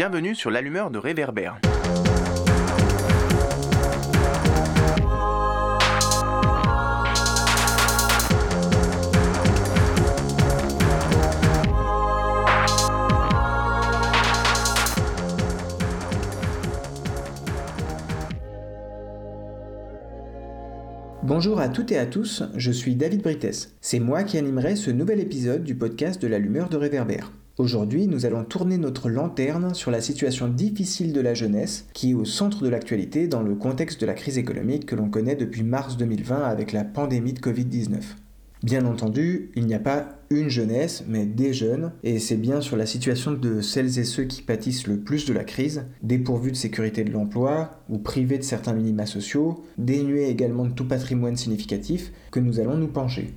Bienvenue sur l'allumeur de réverbère. Bonjour à toutes et à tous, je suis David Brites. C'est moi qui animerai ce nouvel épisode du podcast de l'allumeur de réverbère. Aujourd'hui, nous allons tourner notre lanterne sur la situation difficile de la jeunesse qui est au centre de l'actualité dans le contexte de la crise économique que l'on connaît depuis mars 2020 avec la pandémie de Covid-19. Bien entendu, il n'y a pas une jeunesse, mais des jeunes, et c'est bien sur la situation de celles et ceux qui pâtissent le plus de la crise, dépourvus de sécurité de l'emploi ou privés de certains minima sociaux, dénués également de tout patrimoine significatif, que nous allons nous pencher.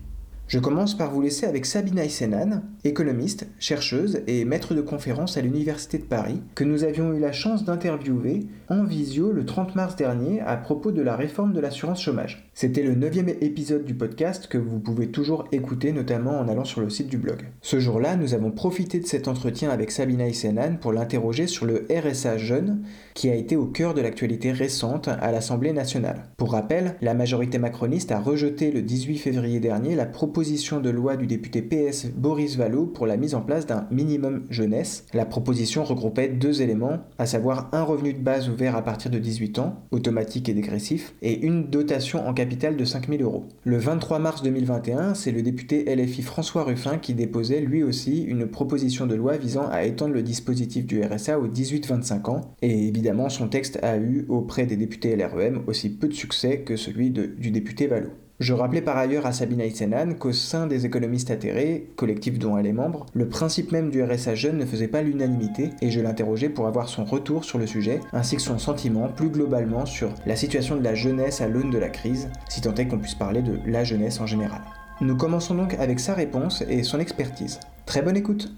Je commence par vous laisser avec Sabina Isenan, économiste, chercheuse et maître de conférence à l'Université de Paris, que nous avions eu la chance d'interviewer en visio le 30 mars dernier à propos de la réforme de l'assurance chômage. C'était le neuvième épisode du podcast que vous pouvez toujours écouter notamment en allant sur le site du blog. Ce jour-là, nous avons profité de cet entretien avec Sabina Isenan pour l'interroger sur le RSA jeune qui a été au cœur de l'actualité récente à l'Assemblée nationale. Pour rappel, la majorité macroniste a rejeté le 18 février dernier la proposition de loi du député PS Boris Vallaud pour la mise en place d'un minimum jeunesse. La proposition regroupait deux éléments, à savoir un revenu de base ouvert à partir de 18 ans, automatique et dégressif, et une dotation en capital de 5000 euros. Le 23 mars 2021, c'est le député LFI François Ruffin qui déposait lui aussi une proposition de loi visant à étendre le dispositif du RSA aux 18-25 ans, et évidemment son texte a eu auprès des députés LREM aussi peu de succès que celui du député Vallaud. Je rappelais par ailleurs à Sabina Isenan qu'au sein des économistes atterrés, collectif dont elle est membre, le principe même du RSA jeune ne faisait pas l'unanimité et je l'interrogeais pour avoir son retour sur le sujet, ainsi que son sentiment plus globalement sur la situation de la jeunesse à l'aune de la crise, si tant est qu'on puisse parler de la jeunesse en général. Nous commençons donc avec sa réponse et son expertise. Très bonne écoute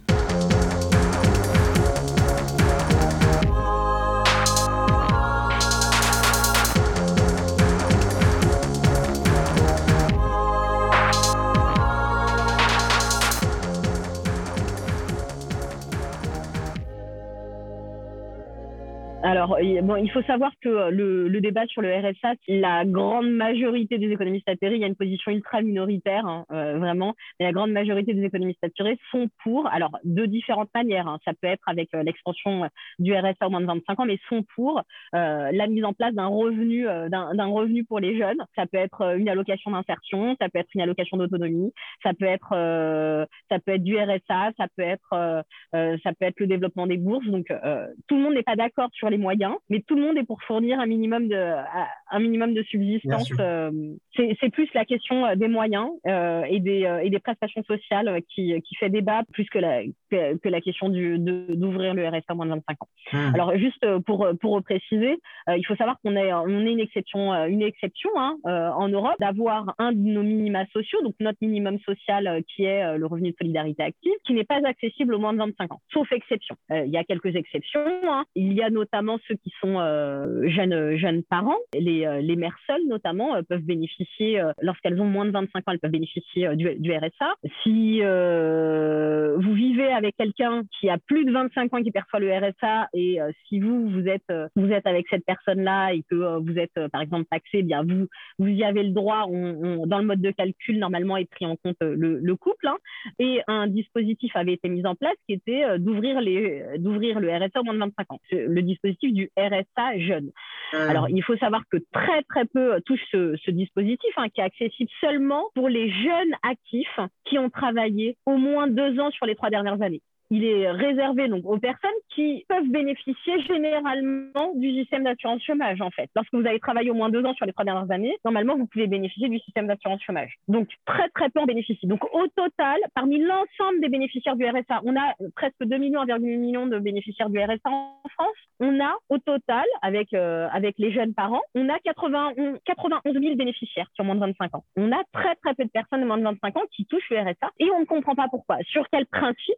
Il faut savoir que euh, le, débat sur le RSA, la grande majorité des économistes atterrés, il y a une position ultra minoritaire, hein, euh, vraiment, mais la grande majorité des économistes atterrés sont pour, alors de différentes manières, hein. ça peut être avec euh, l'extension du RSA au moins de 25 ans, mais sont pour la mise en place d'un revenu, d'un revenu pour les jeunes. Ça peut être une allocation d'insertion, ça peut être une allocation d'autonomie, ça peut être, du RSA, ça peut être le développement des bourses. Donc, tout le monde n'est pas d'accord sur les moyens mais tout le monde est pour fournir un minimum de, un minimum de subsistance. Euh, c'est plus la question euh, des moyens euh, et, des, et des prestations sociales qui, qui fait débat plus que la, que, la question d'ouvrir le RSA moins de 25 ans. Hmm. Alors, juste pour, pour préciser, il faut savoir qu'on est, on est une exception, une exception hein, en Europe d'avoir un de nos minima sociaux, donc notre minimum social qui est le revenu de solidarité active, qui n'est pas accessible aux moins de 25 ans, sauf exception. il y a quelques exceptions. Hein. Il y a notamment ceux qui sont euh, jeunes, jeunes parents. Les, euh, les mères seules, notamment, euh, peuvent bénéficier, lorsqu'elles ont moins de 25 ans, elles peuvent bénéficier du, RSA. Si vous vivez avec quelqu'un qui a plus de 25 ans qui perçoit le RSA et si vous, vous êtes, vous êtes avec cette personne-là et que vous êtes, par exemple, taxé, eh bien vous, vous y avez le droit. Dans le mode de calcul, normalement, est pris en compte le, le couple. Hein. et un dispositif avait été mis en place qui était d'ouvrir d'ouvrir le RSA au moins de 25 ans. Le dispositif du RSA jeune. Ah. Alors, il faut savoir que très, très peu touchent ce, dispositif, hein, qui est accessible seulement pour les jeunes actifs qui ont travaillé au moins deux ans sur les trois dernières années il est réservé donc aux personnes qui peuvent bénéficier généralement du système d'assurance chômage en fait. Lorsque vous avez travaillé au moins deux ans sur les trois dernières années, normalement vous pouvez bénéficier du système d'assurance chômage. Donc très très peu en bénéficient. Donc au total, parmi l'ensemble des bénéficiaires du RSA, on a presque 2 millions, 1,8 millions de bénéficiaires du RSA en France. On a au total, avec euh, avec les jeunes parents, on a 91, 91 000 bénéficiaires ont moins de 25 ans. On a très très peu de personnes de moins de 25 ans qui touchent le RSA et on ne comprend pas pourquoi. Sur quel principe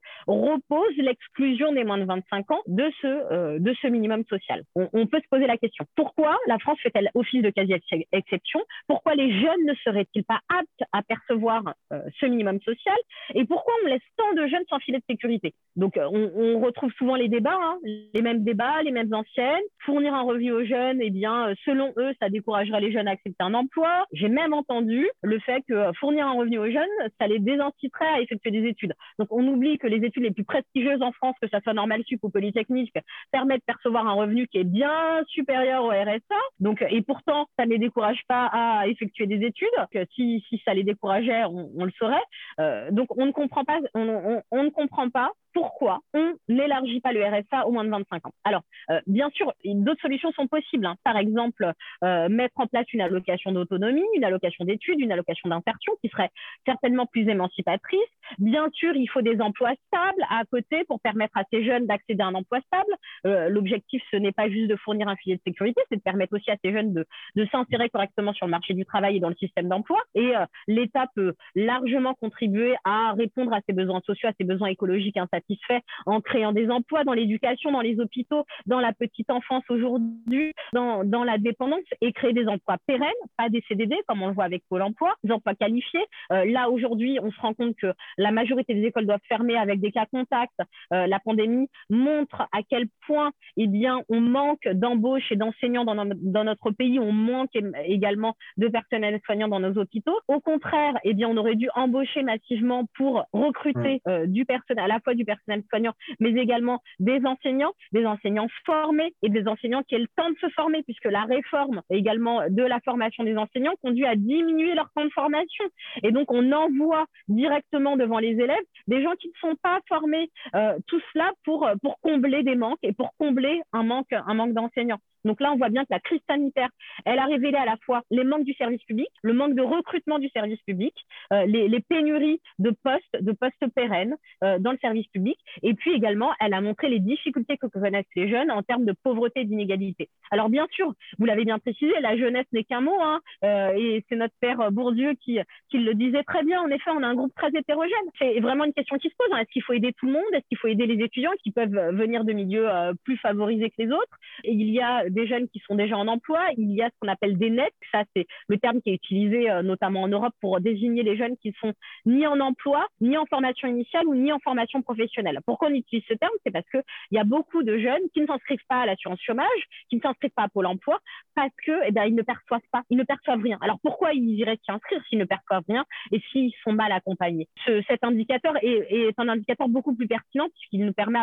propose l'exclusion des moins de 25 ans de ce, de ce minimum social. On, peut se poser la question. Pourquoi la France fait-elle office de quasi-exception Pourquoi les jeunes ne seraient-ils pas aptes à percevoir ce minimum social? Et pourquoi on laisse tant de jeunes sans filet de sécurité? Donc, on, on, retrouve souvent les débats, hein, les mêmes débats, les mêmes anciennes. Fournir un revenu aux jeunes, eh bien, selon eux, ça découragerait les jeunes à accepter un emploi. J'ai même entendu le fait que fournir un revenu aux jeunes, ça les désinciterait à effectuer des études. Donc, on oublie que les études les plus prestigieuses en France, que ce soit normal sup ou polytechnique, permettent de percevoir un revenu qui est bien supérieur au RSA. Donc, et pourtant, ça ne les décourage pas à effectuer des études. Si, si ça les décourageait, on, le saurait. Euh, donc, on ne comprend pas, on ne comprend pas pourquoi on n'élargit pas le RSA au moins de 25 ans. Alors, euh, bien sûr, d'autres solutions sont possibles. Hein. Par exemple, euh, mettre en place une allocation d'autonomie, une allocation d'études, une allocation d'insertion qui serait certainement plus émancipatrice. Bien sûr, il faut des emplois stables à côté pour permettre à ces jeunes d'accéder à un emploi stable. Euh, l'objectif, ce n'est pas juste de fournir un filet de sécurité, c'est de permettre aussi à ces jeunes de, s'insérer correctement sur le marché du travail et dans le système d'emploi. Et l'État peut largement contribuer à répondre à ces besoins sociaux, à ces besoins écologiques insatisfaits fait en créant des emplois dans l'éducation, dans les hôpitaux, dans la petite enfance aujourd'hui, dans, dans, la dépendance et créer des emplois pérennes, pas des CDD comme on le voit avec Pôle emploi, des emplois qualifiés. Euh, là, aujourd'hui, on se rend compte que la majorité des écoles doivent fermer avec des cas contacts. Euh, la pandémie montre à quel point eh bien, on manque d'embauches et d'enseignants dans, dans, notre pays, on manque également de personnel soignant dans nos hôpitaux. Au contraire, eh bien, on aurait dû embaucher massivement pour recruter euh, du personnel, à la fois du personnel personnel soignant, mais également des enseignants, des enseignants formés et des enseignants qui aient le temps de se former, puisque la réforme également de la formation des enseignants conduit à diminuer leur temps de formation. Et donc, on envoie directement devant les élèves des gens qui ne sont pas formés. Euh, tout cela pour, pour combler des manques et pour combler un manque d'enseignants. Donc là, on voit bien que la crise sanitaire, elle a révélé à la fois les manques du service public, le manque de recrutement du service public, euh, les, pénuries de postes, de postes pérennes euh, dans le service public, et puis également, elle a montré les difficultés que connaissent les jeunes en termes de pauvreté et d'inégalité. Alors bien sûr, vous l'avez bien précisé, la jeunesse n'est qu'un mot, hein, euh, et c'est notre père Bourdieu qui, le disait très bien. En effet, on a un groupe très hétérogène. C'est vraiment une question qui se pose. Hein. Est-ce qu'il faut aider tout le monde? Est-ce qu'il faut aider les étudiants qui peuvent venir de milieux plus favorisés que les autres? Et il y a jeunes qui sont déjà en emploi. Il y a ce qu'on appelle des nets. Ça, c'est le terme qui est utilisé euh, notamment en Europe pour désigner les jeunes qui sont ni en emploi, ni en formation initiale ou ni en formation professionnelle. Pourquoi on utilise ce terme? C'est parce qu'il y a beaucoup de jeunes qui ne s'inscrivent pas à l'assurance chômage, qui ne s'inscrivent pas à Pôle emploi, parce que eh ben, ne perçoivent pas, ils ne perçoivent rien. Alors pourquoi ils iraient s'y inscrire s'ils ne perçoivent rien et s'ils sont mal accompagnés? Ce, Cet indicateur est, un indicateur beaucoup plus pertinent puisqu'il nous permet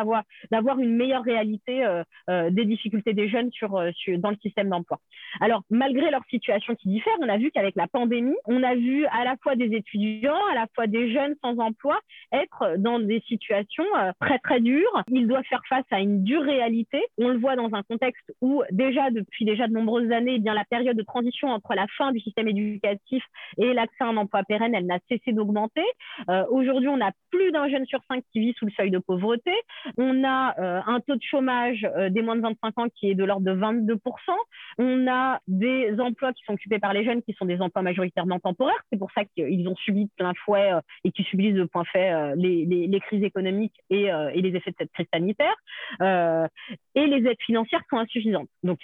d'avoir une meilleure réalité euh, euh, des difficultés des jeunes sur dans le système d'emploi. Alors, malgré leur situation qui diffère, on a vu qu'avec la pandémie, on a vu à la fois des étudiants, à la fois des jeunes sans emploi être dans des situations euh, très très dures. Ils doivent faire face à une dure réalité. On le voit dans un contexte où déjà depuis déjà de nombreuses années, eh bien la période de transition entre la fin du système éducatif et l'accès à un emploi pérenne, elle n'a cessé d'augmenter. Euh, aujourd'hui, on a plus d'un jeune sur cinq qui vit sous le seuil de pauvreté. On a euh, un taux de chômage des moins de 25 ans qui est de l'ordre de 22 on a des emplois qui sont occupés par les jeunes qui sont des emplois majoritairement temporaires. C'est pour ça qu'ils ont subi de plein fouet euh, et qui subissent de point fait euh, les, crises économiques euh, et, les effets de cette crise sanitaire. et les aides financières sont insuffisantes. Donc,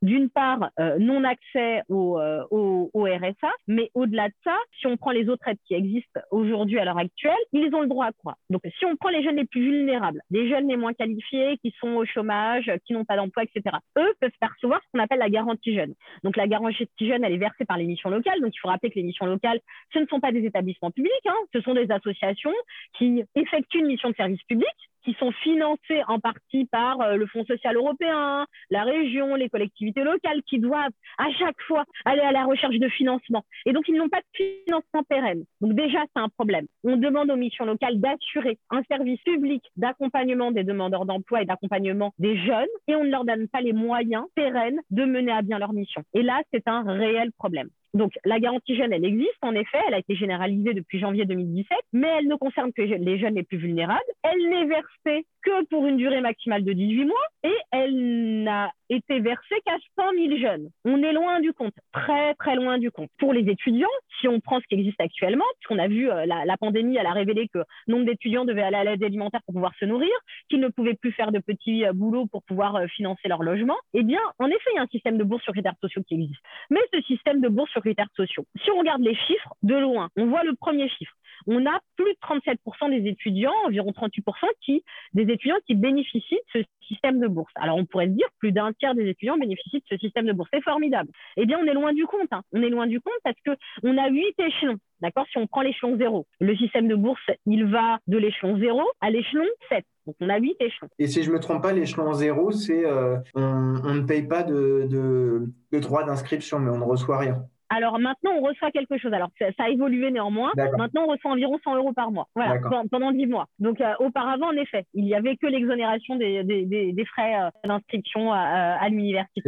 d'une part, non-accès au, au, au, RSA, mais au-delà de ça, si on prend les autres aides qui existent aujourd'hui à l'heure actuelle, ils ont le droit à quoi? Donc, si on prend les jeunes les plus vulnérables, les jeunes les moins qualifiés, qui sont au chômage, qui n'ont pas d'emploi, etc., eux peuvent percevoir ce qu'on appelle la garantie jeune. Donc, la garantie jeune, elle est versée par les missions locales. Donc, il faut rappeler que les missions locales, ce ne sont pas des établissements publics, hein, ce sont des associations qui effectuent une mission de service public qui sont financés en partie par euh, le Fonds social européen, la région, les collectivités locales, qui doivent à chaque fois aller à la recherche de financement. Et donc, ils n'ont pas de financement pérenne. Donc déjà, c'est un problème. On demande aux missions locales d'assurer un service public d'accompagnement des demandeurs d'emploi et d'accompagnement des jeunes, et on ne leur donne pas les moyens pérennes de mener à bien leur mission. Et là, c'est un réel problème. Donc, la garantie jeune, elle existe, en effet, elle a été généralisée depuis janvier 2017, mais elle ne concerne que les jeunes les plus vulnérables. Elle n'est versée que pour une durée maximale de 18 mois et elle n'a été versée qu'à 100 000 jeunes. On est loin du compte, très très loin du compte. Pour les étudiants, si on prend ce qui existe actuellement, puisqu'on a vu euh, la, pandémie, elle a révélé que nombre d'étudiants devaient aller à l'aide alimentaire pour pouvoir se nourrir, qu'ils ne pouvaient plus faire de petits euh, boulots pour pouvoir euh, financer leur logement, eh bien, en effet, il y a un système de bourse sur critères sociaux qui existe. Mais ce système de bourse sur critères sociaux, si on regarde les chiffres de loin, on voit le premier chiffre on a plus de 37% des étudiants, environ 38% qui, des étudiants qui bénéficient de ce système de bourse. Alors on pourrait se dire plus d'un tiers des étudiants bénéficient de ce système de bourse. C'est formidable. Eh bien, on est loin du compte. Hein. On est loin du compte parce que on a huit échelons. D'accord? Si on prend l'échelon 0, le système de bourse, il va de l'échelon 0 à l'échelon 7. Donc, on a huit échelons. Et si je ne me trompe pas, l'échelon 0, c'est euh, on, ne paye pas de, de droit d'inscription, mais on ne reçoit rien. Alors maintenant, on reçoit quelque chose. Alors ça, a évolué néanmoins. Maintenant, on reçoit environ 100 euros par mois. Voilà, pendant 10 mois. Donc euh, auparavant, en effet, il n'y avait que l'exonération des, des, des, frais euh, d'inscription à, à l'université.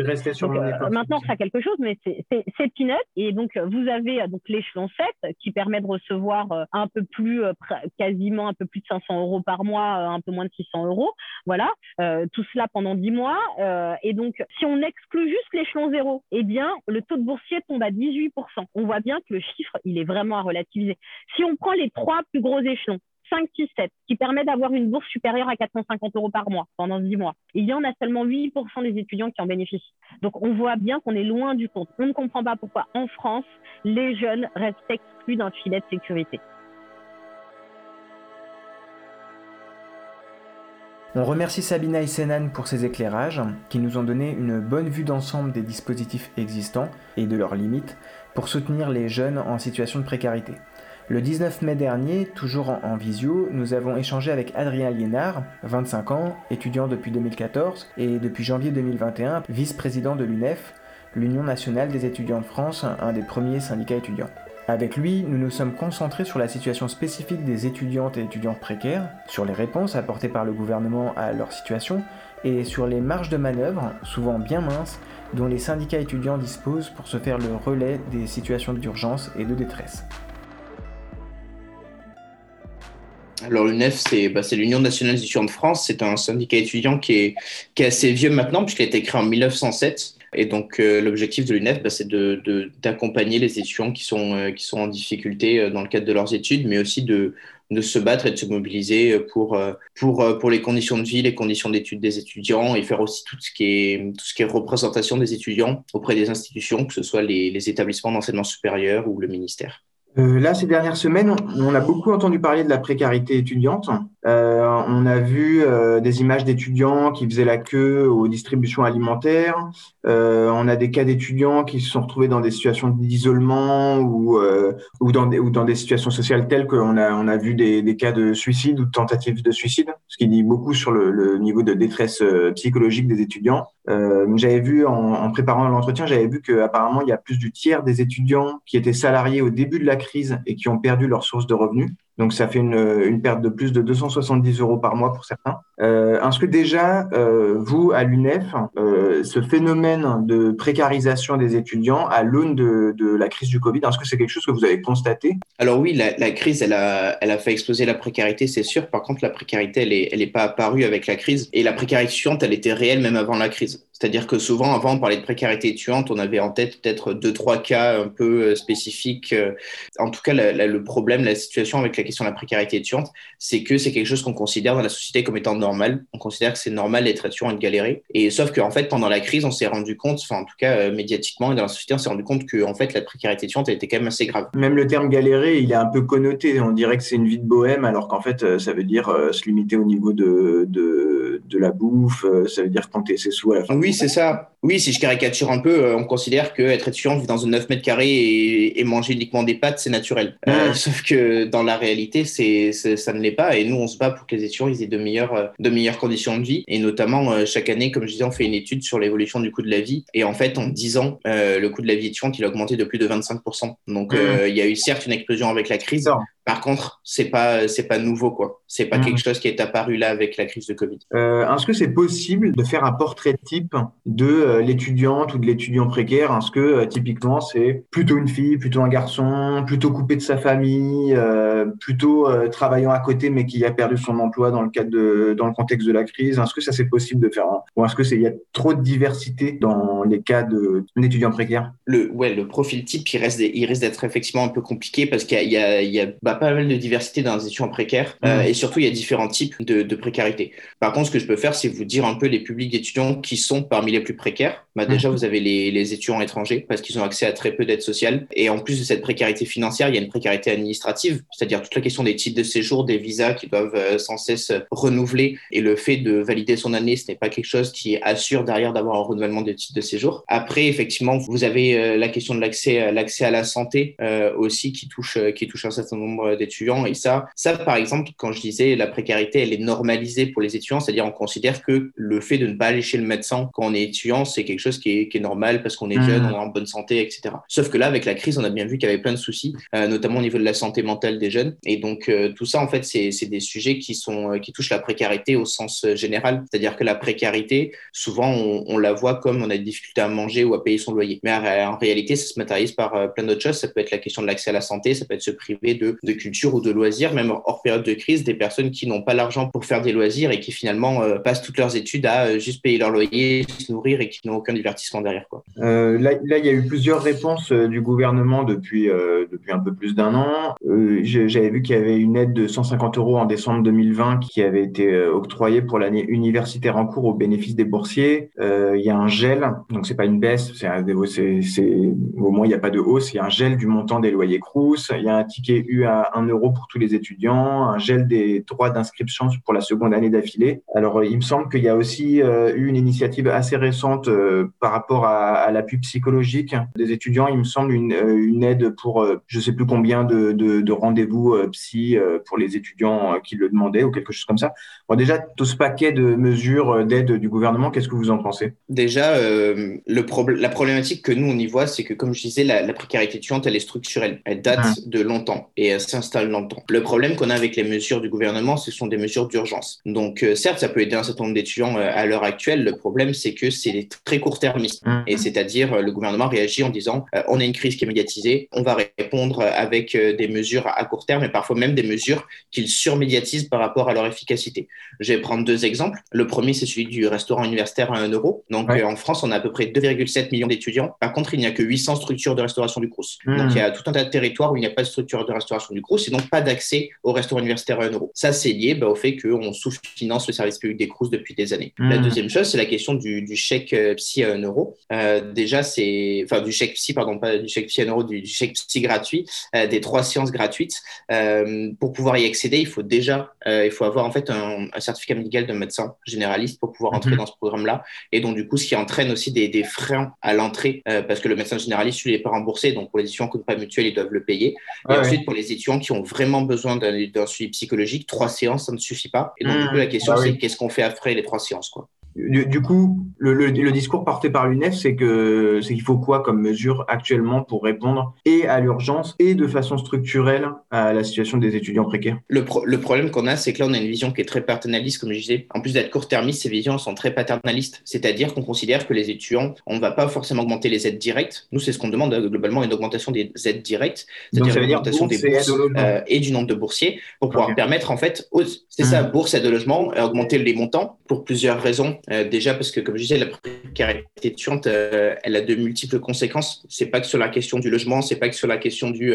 Euh, maintenant, ça quelque chose, mais c'est peanut. Et donc vous avez donc l'échelon 7 qui permet de recevoir un peu plus, quasiment un peu plus de 500 euros par mois, un peu moins de 600 euros. Voilà, tout cela pendant 10 mois. et donc, si on exclut juste l'échelon 0, eh bien, le taux de boursier tombe à 10 on voit bien que le chiffre, il est vraiment à relativiser. Si on prend les trois plus gros échelons, 5, 6, 7, qui permet d'avoir une bourse supérieure à 450 euros par mois pendant 10 mois. Il y en a seulement 8% des étudiants qui en bénéficient. Donc on voit bien qu'on est loin du compte. On ne comprend pas pourquoi en France, les jeunes restent exclus d'un filet de sécurité. On remercie Sabina et Senan pour ces éclairages qui nous ont donné une bonne vue d'ensemble des dispositifs existants et de leurs limites pour soutenir les jeunes en situation de précarité. Le 19 mai dernier, toujours en, visio, nous avons échangé avec Adrien Liénard, 25 ans, étudiant depuis 2014 et depuis janvier 2021 vice-président de l'UNEF, l'Union nationale des étudiants de France, un des premiers syndicats étudiants. Avec lui, nous nous sommes concentrés sur la situation spécifique des étudiantes et étudiants précaires, sur les réponses apportées par le gouvernement à leur situation et sur les marges de manœuvre, souvent bien minces, dont les syndicats étudiants disposent pour se faire le relais des situations d'urgence et de détresse. Alors l'UNEF, bah, c'est l'Union nationale des étudiants de France. C'est un syndicat étudiant qui qui est assez vieux maintenant, puisqu'il a été créé en 1907. Et donc, euh, l'objectif de l'UNEF, bah, c'est d'accompagner de, les étudiants qui sont, euh, qui sont en difficulté euh, dans le cadre de leurs études, mais aussi de, de se battre et de se mobiliser pour, les conditions de vie, les conditions d'études des étudiants et faire aussi tout ce, qui est, représentation des étudiants auprès des institutions, que ce soit les, les établissements d'enseignement supérieur ou le ministère. Là, ces dernières semaines, on a beaucoup entendu parler de la précarité étudiante. Euh, on a vu euh, des images d'étudiants qui faisaient la queue aux distributions alimentaires. Euh, on a des cas d'étudiants qui se sont retrouvés dans des situations d'isolement ou, dans des, situations sociales telles qu'on a, on a vu des, cas de suicide ou de tentatives de suicide, ce qui dit beaucoup sur le, le niveau de détresse psychologique des étudiants. j'avais vu en, en préparant l'entretien, j'avais vu qu'apparemment il y a plus du tiers des étudiants qui étaient salariés au début de la crise et qui ont perdu leur source de revenus. Donc, ça fait une, perte de plus de 270 euros par mois pour certains. Euh, Est-ce que déjà, euh, vous, à l'UNEF, euh, ce phénomène de précarisation des étudiants à l'aune de, la crise du Covid, est-ce que c'est quelque chose que vous avez constaté? Alors oui, la, crise, elle a, fait exploser la précarité, c'est sûr. Par contre, la précarité, elle n'est pas apparue avec la crise. Et la précarité étudiante, elle était réelle même avant la crise. C'est-à-dire que souvent, avant, on parlait de précarité étudiante, on avait en tête peut-être deux, trois cas un peu spécifiques. En tout cas, le problème, la situation avec la question de la précarité étudiante, c'est que c'est quelque chose qu'on considère dans la société comme étant normal. On considère que c'est normal d'être étudiant et de galérer. Et sauf qu'en fait, pendant la crise, on s'est rendu compte, enfin, en tout cas, euh, médiatiquement et dans la société, on s'est rendu compte que, en fait, la précarité étudiante était quand même assez grave. Même le terme galérer, il est un peu connoté. On dirait que c'est une vie de bohème, alors qu'en fait, euh, ça veut dire euh, se limiter au niveau de, de, de la bouffe, ça veut dire compter ses sous à la fin. Oui, c'est ça. Oui, si je caricature un peu, on considère qu'être étudiant, vivre dans un 9 mètres carrés et, manger uniquement des pâtes, c'est naturel. Mmh. sauf que dans la réalité, c'est, ça ne l'est pas. Et nous, on se bat pour que les étudiants aient de meilleures, de meilleures conditions de vie. Et notamment, euh, chaque année, comme je disais, on fait une étude sur l'évolution du coût de la vie. Et en fait, en 10 ans, euh, le coût de la vie étudiante, il a augmenté de plus de 25%. Donc, mmh. euh, il y a eu certes une explosion avec la crise, par contre, c'est pas c'est pas nouveau quoi. C'est pas mmh. quelque chose qui est apparu là avec la crise de Covid. Euh, Est-ce que c'est possible de faire un portrait type de l'étudiante ou de l'étudiant précaire Est-ce que typiquement c'est plutôt une fille, plutôt un garçon, plutôt coupé de sa famille, plutôt travaillant à côté mais qui a perdu son emploi dans le cadre de, dans le contexte de la crise Est-ce que ça c'est possible de faire Ou est-ce que c'est il y a trop de diversité dans les cas d'étudiants précaires Le ouais, le profil type il reste il risque d'être effectivement un peu compliqué parce qu'il y a, il y a, bah, pas mal de diversité dans les étudiants précaires mmh. et surtout il y a différents types de, de précarité. Par contre, ce que je peux faire, c'est vous dire un peu les publics d'étudiants qui sont parmi les plus précaires. Pierre Bah, déjà, mhm. vous avez les, les étudiants étrangers parce qu'ils ont accès à très peu d'aide sociale. Et en plus de cette précarité financière, il y a une précarité administrative, c'est-à-dire toute la question des titres de séjour, des visas qui doivent euh, sans cesse renouveler. Et le fait de valider son année, ce n'est pas quelque chose qui assure derrière d'avoir un renouvellement des titres de séjour. Après, effectivement, vous avez euh, la question de l'accès, euh, l'accès à la santé aussi qui touche, qui touche un certain nombre d'étudiants. Et ça, ça, par exemple, quand je disais la précarité, elle est normalisée pour les étudiants, c'est-à-dire on considère que le fait de ne pas aller chez le médecin quand on est étudiant, c'est quelque chose qui est, qui est normal parce qu'on est jeune, mmh. on est en bonne santé, etc. Sauf que là, avec la crise, on a bien vu qu'il y avait plein de soucis, euh, notamment au niveau de la santé mentale des jeunes. Et donc, euh, tout ça, en fait, c'est des sujets qui, sont, euh, qui touchent la précarité au sens général. C'est-à-dire que la précarité, souvent, on, on, la voit comme on a des difficultés à manger ou à payer son loyer. Mais en réalité, ça se matérialise par plein d'autres choses. Ça peut être la question de l'accès à la santé, ça peut être se priver de, de culture ou de loisirs, même hors période de crise, des personnes qui n'ont pas l'argent pour faire des loisirs et qui finalement passent toutes leurs études à juste payer leur loyer, se nourrir et qui n'ont aucun divertissement derrière. Quoi. Euh, là, il y a eu plusieurs réponses euh, du gouvernement depuis, euh, depuis un peu plus d'un an. J'avais vu qu'il y avait une aide de 150 euros en décembre 2020 qui avait été octroyée pour l'année universitaire en cours au bénéfice des boursiers. Il y a un gel, donc c'est pas une baisse, c'est au moins il n'y a pas de hausse. Il y a un gel du montant des loyers Crous. Il y a un ticket U à 1 euro pour tous les étudiants, un gel des droits d'inscription pour la seconde année d'affilée. Alors, il me semble qu'il y a aussi eu une initiative assez récente par rapport à, à l'appui psychologique des étudiants. Il me semble une, euh, une aide pour euh, je sais plus combien de, de, de rendez-vous euh, psy pour les étudiants qui le demandaient ou quelque chose comme ça. Bon, déjà, tout ce paquet de mesures d'aide du gouvernement, qu'est-ce que vous en pensez? Déjà, euh, le la problématique que nous, on y voit, c'est que, comme je disais, la, la, précarité étudiante, elle est structurelle. Elle date de longtemps et elle s'installe longtemps. Le problème qu'on a avec les mesures du gouvernement, ce sont des mesures d'urgence. Donc, euh, certes, ça peut aider un certain nombre d'étudiants à l'heure actuelle. Le problème, c'est que c'est très court-termiste. Mmh. Et c'est-à-dire, le gouvernement réagit en disant euh, on a une crise qui est médiatisée, on va répondre avec euh, des mesures à court terme et parfois même des mesures qu'ils surmédiatisent par rapport à leur efficacité. Je vais prendre deux exemples. Le premier, c'est celui du restaurant universitaire à 1 euro. Donc ouais. euh, en France, on a à peu près 2,7 millions d'étudiants. Par contre, il n'y a que 800 structures de restauration du Crous. Mmh. Donc il y a tout un tas de territoires où il n'y a pas de structure de restauration du Crous et donc pas d'accès au restaurant universitaire à 1 euro. Ça, c'est lié bah, au fait qu'on sous-finance le service public des Crous depuis des années. Mmh. La deuxième chose, c'est la question du, du chèque euh, psy à 1 euro. Euh, déjà, c'est enfin du chèque psy, pardon, pas du chèque psy à euro, du, du chèque psy gratuit, euh, des trois séances gratuites. Euh, pour pouvoir y accéder, il faut déjà, il faut avoir en fait un, un, certificat médical de médecin généraliste pour pouvoir entrer -hmm. dans ce programme-là. Et donc du coup, ce qui entraîne aussi des, des freins à l'entrée, parce que le médecin généraliste, lui, n'est pas remboursé. Donc pour les étudiants qui n'ont pas mutuelle, ils doivent le payer. Ah, et ensuite, ouais. pour les étudiants qui ont vraiment besoin d'un suivi psychologique, trois séances, ça ne suffit pas. Et donc mmh, du coup, la question, ah, c'est oui. qu'est-ce qu'on fait après les trois séances, quoi. Du, du, coup, le, le, le, discours porté par l'UNEF, c'est que c'est qu'il faut quoi comme mesure actuellement pour répondre et à l'urgence et de façon structurelle à la situation des étudiants précaires? Le, pro le problème qu'on a, c'est que là, on a une vision qui est très paternaliste, comme je disais. En plus d'être court-termiste, ces visions sont très paternalistes. C'est-à-dire qu'on considère que les étudiants, on ne va pas forcément augmenter les aides directes. Nous, c'est ce qu'on demande globalement, une augmentation des aides directes, c'est-à-dire une augmentation des bourses euh, et du nombre de boursiers pour pouvoir okay. permettre, en fait, c'est mmh. ça, bourse, aide de logement, augmenter les montants pour plusieurs raisons euh, déjà parce que, comme je disais, la précarité étudiante, euh, elle a de multiples conséquences. C'est pas que sur la question du logement, c'est pas que sur la question du,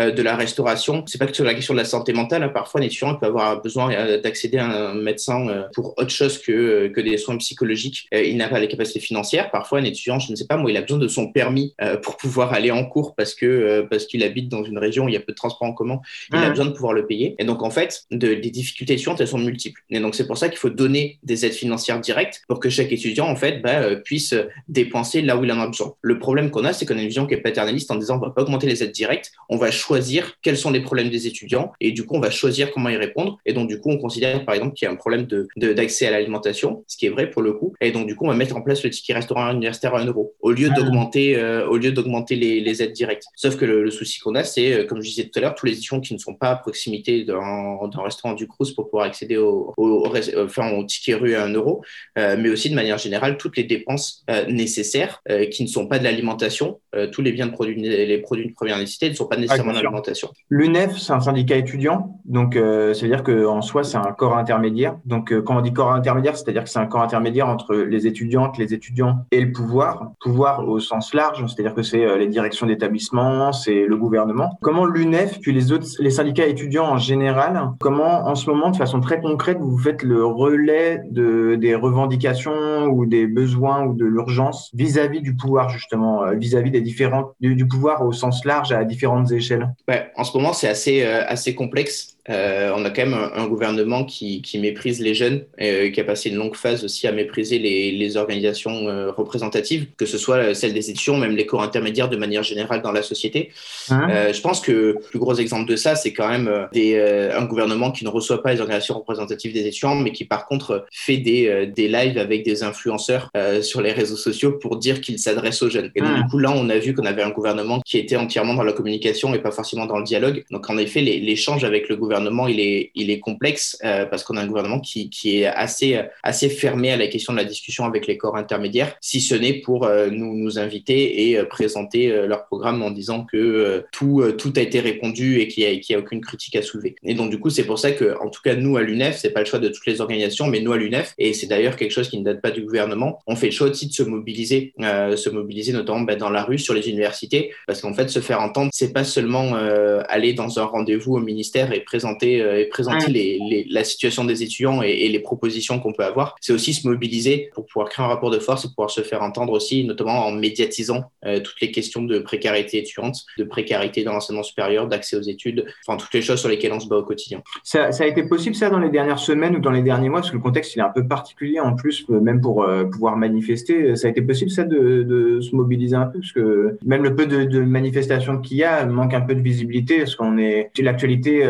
euh, de la restauration, c'est pas que sur la question de la santé mentale. Parfois, un étudiant peut avoir besoin d'accéder à un médecin pour autre chose que, que des soins psychologiques. Il n'a pas les capacités financières. Parfois, un étudiant, je ne sais pas, moi, il a besoin de son permis pour pouvoir aller en cours parce que parce qu'il habite dans une région où il y a peu de transports en commun. Il a besoin de pouvoir le payer. Et donc, en fait, de, les difficultés étudiantes, elles sont multiples. Et donc, c'est pour ça qu'il faut donner des aides financières directes pour que chaque étudiant en fait bah, euh, puisse dépenser là où il en a besoin. Le problème qu'on a, c'est qu'on a une vision qui est paternaliste en disant on va pas augmenter les aides directes, on va choisir quels sont les problèmes des étudiants et du coup on va choisir comment y répondre. Et donc du coup on considère par exemple qu'il y a un problème de, d'accès à l'alimentation, ce qui est vrai pour le coup. Et donc du coup on va mettre en place le ticket restaurant universitaire à 1 euro au lieu d'augmenter euh, au lieu d'augmenter les, les, aides directes. Sauf que le, le souci qu'on a, c'est euh, comme je disais tout à l'heure, tous les étudiants qui ne sont pas à proximité d'un, restaurant du Crous pour pouvoir accéder au, au, au, enfin, au ticket RU à 1 euro, mais aussi de manière générale toutes les dépenses nécessaires qui ne sont pas de l'alimentation. tous les biens de produits, les produits de première nécessité ne sont pas nécessairement de l'alimentation. L'UNEF, c'est un syndicat étudiant, donc ça veut dire qu'en soi, c'est un corps intermédiaire. Donc quand on dit corps intermédiaire, c'est-à-dire que c'est un corps intermédiaire entre les étudiantes, les étudiants et le pouvoir. Pouvoir au sens large, c'est-à-dire que c'est les directions d'établissement, c'est le gouvernement. Comment l'UNEF, puis les autres, les syndicats étudiants en général, comment en ce moment, de façon très concrète, vous faites le relais de, des revendications ou des besoins ou de l'urgence vis-à-vis du pouvoir, justement, euh, vis-à-vis des différents, du, pouvoir au sens large à différentes échelles? Ouais, En ce moment, c'est assez, euh, assez complexe. Euh, on a quand même un, gouvernement qui, méprise les jeunes, euh, qui a passé une longue phase aussi à mépriser les, organisations euh, représentatives, que ce soit celles des étudiants, même les corps intermédiaires de manière générale dans la société. Hein je pense que le plus gros exemple de ça, c'est quand même un gouvernement qui ne reçoit pas les organisations représentatives des étudiants, mais qui par contre fait des, des lives avec des influenceurs sur les réseaux sociaux pour dire qu'il s'adresse aux jeunes. Et donc, du coup, là, on a vu qu'on avait un gouvernement qui était entièrement dans la communication et pas forcément dans le dialogue. Donc, en effet, l'échange avec le gouvernement gouvernement il est, il est complexe euh, parce qu'on a un gouvernement qui, qui, est assez, assez fermé à la question de la discussion avec les corps intermédiaires, si ce n'est pour euh, nous, nous inviter et euh, présenter leur programme en disant que tout, tout a été répondu et qu'il n'y a, a, aucune critique à soulever. Et donc du coup, c'est pour ça que, en tout cas, nous à l'UNEF, c'est pas le choix de toutes les organisations, mais nous à l'UNEF, et c'est d'ailleurs quelque chose qui ne date pas du gouvernement, on fait le choix aussi de se mobiliser, se mobiliser notamment bah, dans la rue, sur les universités, parce qu'en fait, se faire entendre, c'est pas seulement aller dans un rendez-vous au ministère et présenter présenter, euh, et présenter les, la situation des étudiants et, les propositions qu'on peut avoir. C'est aussi se mobiliser pour pouvoir créer un rapport de force et pouvoir se faire entendre aussi, notamment en médiatisant euh, toutes les questions de précarité étudiante, de précarité dans l'enseignement supérieur, d'accès aux études, enfin toutes les choses sur lesquelles on se bat au quotidien. Ça, ça, a été possible ça dans les dernières semaines ou dans les derniers mois, parce que le contexte il est un peu particulier en plus, euh, même pour pouvoir manifester. Ça a été possible ça de, de, se mobiliser un peu, parce que même le peu de, de manifestations qu'il y a manque un peu de visibilité, parce qu'on est l'actualité